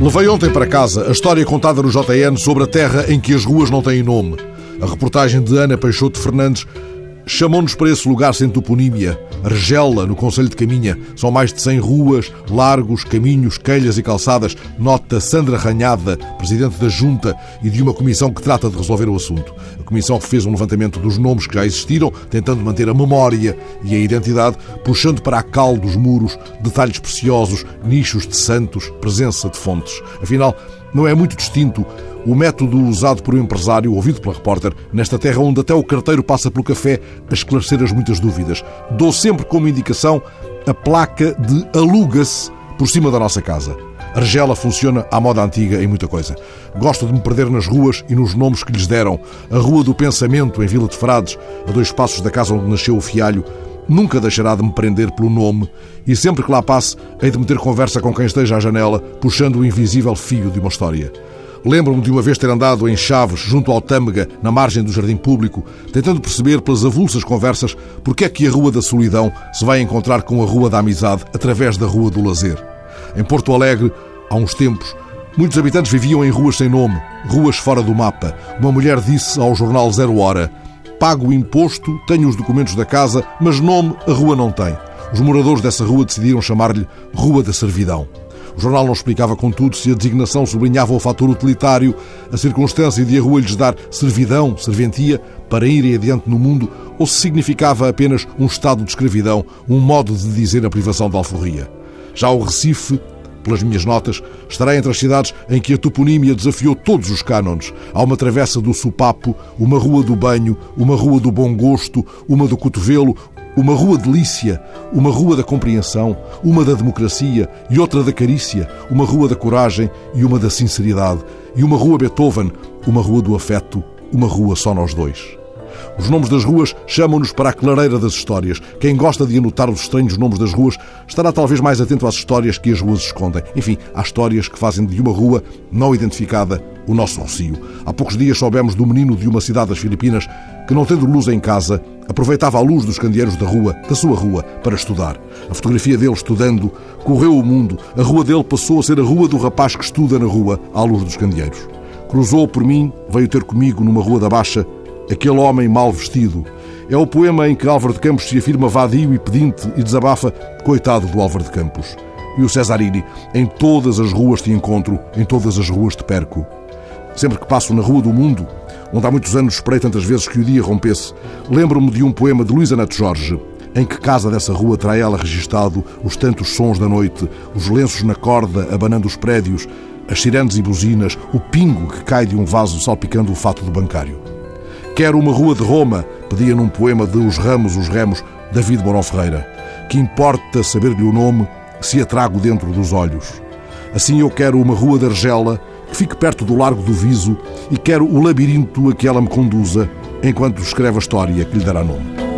Levei ontem para casa a história contada no JN sobre a terra em que as ruas não têm nome. A reportagem de Ana Peixoto Fernandes chamou-nos para esse lugar sem toponímia, Argela, no Conselho de Caminha. São mais de 100 ruas, largos, caminhos, quelhas e calçadas. Nota Sandra Ranhada, presidente da Junta e de uma comissão que trata de resolver o assunto. A comissão fez um levantamento dos nomes que já existiram, tentando manter a memória e a identidade, puxando para a cal dos muros detalhes preciosos, nichos de santos, presença de fontes. Afinal, não é muito distinto o método usado por um empresário, ouvido pela repórter, nesta terra onde até o carteiro passa pelo café a esclarecer as muitas dúvidas. Dou sempre como indicação a placa de aluga-se por cima da nossa casa. Argela funciona à moda antiga em muita coisa. Gosto de me perder nas ruas e nos nomes que lhes deram. A Rua do Pensamento, em Vila de Frades, a dois passos da casa onde nasceu o Fialho, nunca deixará de me prender pelo nome e sempre que lá passe, hei de meter conversa com quem esteja à janela, puxando o invisível fio de uma história. Lembro-me de uma vez ter andado em Chaves, junto ao Tâmega, na margem do Jardim Público, tentando perceber pelas avulsas conversas porque é que a Rua da Solidão se vai encontrar com a Rua da Amizade através da Rua do Lazer. Em Porto Alegre, há uns tempos, muitos habitantes viviam em ruas sem nome, ruas fora do mapa. Uma mulher disse ao jornal Zero Hora: Pago o imposto, tenho os documentos da casa, mas nome a rua não tem. Os moradores dessa rua decidiram chamar-lhe Rua da Servidão. O jornal não explicava, contudo, se a designação sublinhava o fator utilitário, a circunstância de a rua lhes dar servidão, serventia, para irem adiante no mundo, ou se significava apenas um estado de escravidão, um modo de dizer a privação da alforria. Já o Recife, pelas minhas notas, estará entre as cidades em que a toponímia desafiou todos os cânones. Há uma travessa do sopapo, uma rua do banho, uma rua do bom gosto, uma do cotovelo, uma rua delícia, uma rua da compreensão, uma da democracia e outra da carícia, uma rua da coragem e uma da sinceridade, e uma rua Beethoven, uma rua do afeto, uma rua só nós dois. Os nomes das ruas chamam-nos para a clareira das histórias. Quem gosta de anotar os estranhos nomes das ruas estará talvez mais atento às histórias que as ruas escondem. Enfim, há histórias que fazem de uma rua não identificada o nosso Rocio. Há poucos dias soubemos do menino de uma cidade das Filipinas que, não tendo luz em casa, aproveitava a luz dos candeeiros da rua, da sua rua, para estudar. A fotografia dele estudando correu o mundo. A rua dele passou a ser a rua do rapaz que estuda na rua, à luz dos candeeiros. Cruzou por mim, veio ter comigo numa rua da Baixa, aquele homem mal vestido. É o poema em que Álvaro de Campos se afirma vadio e pedinte e desabafa, coitado do Álvaro de Campos. E o Cesarini, em todas as ruas te encontro, em todas as ruas te perco. Sempre que passo na Rua do Mundo, onde há muitos anos esperei tantas vezes que o dia rompesse, lembro-me de um poema de Luísa Neto Jorge, em que casa dessa rua terá ela registado os tantos sons da noite, os lenços na corda abanando os prédios, as sirenes e buzinas, o pingo que cai de um vaso salpicando o fato do bancário. Quero uma rua de Roma, pedia num poema de Os Ramos, os Remos, David Morão Ferreira. Que importa saber-lhe o nome se a trago dentro dos olhos. Assim eu quero uma rua de Argela que fique perto do Largo do Viso e quero o labirinto a que ela me conduza enquanto escreve a história que lhe dará nome.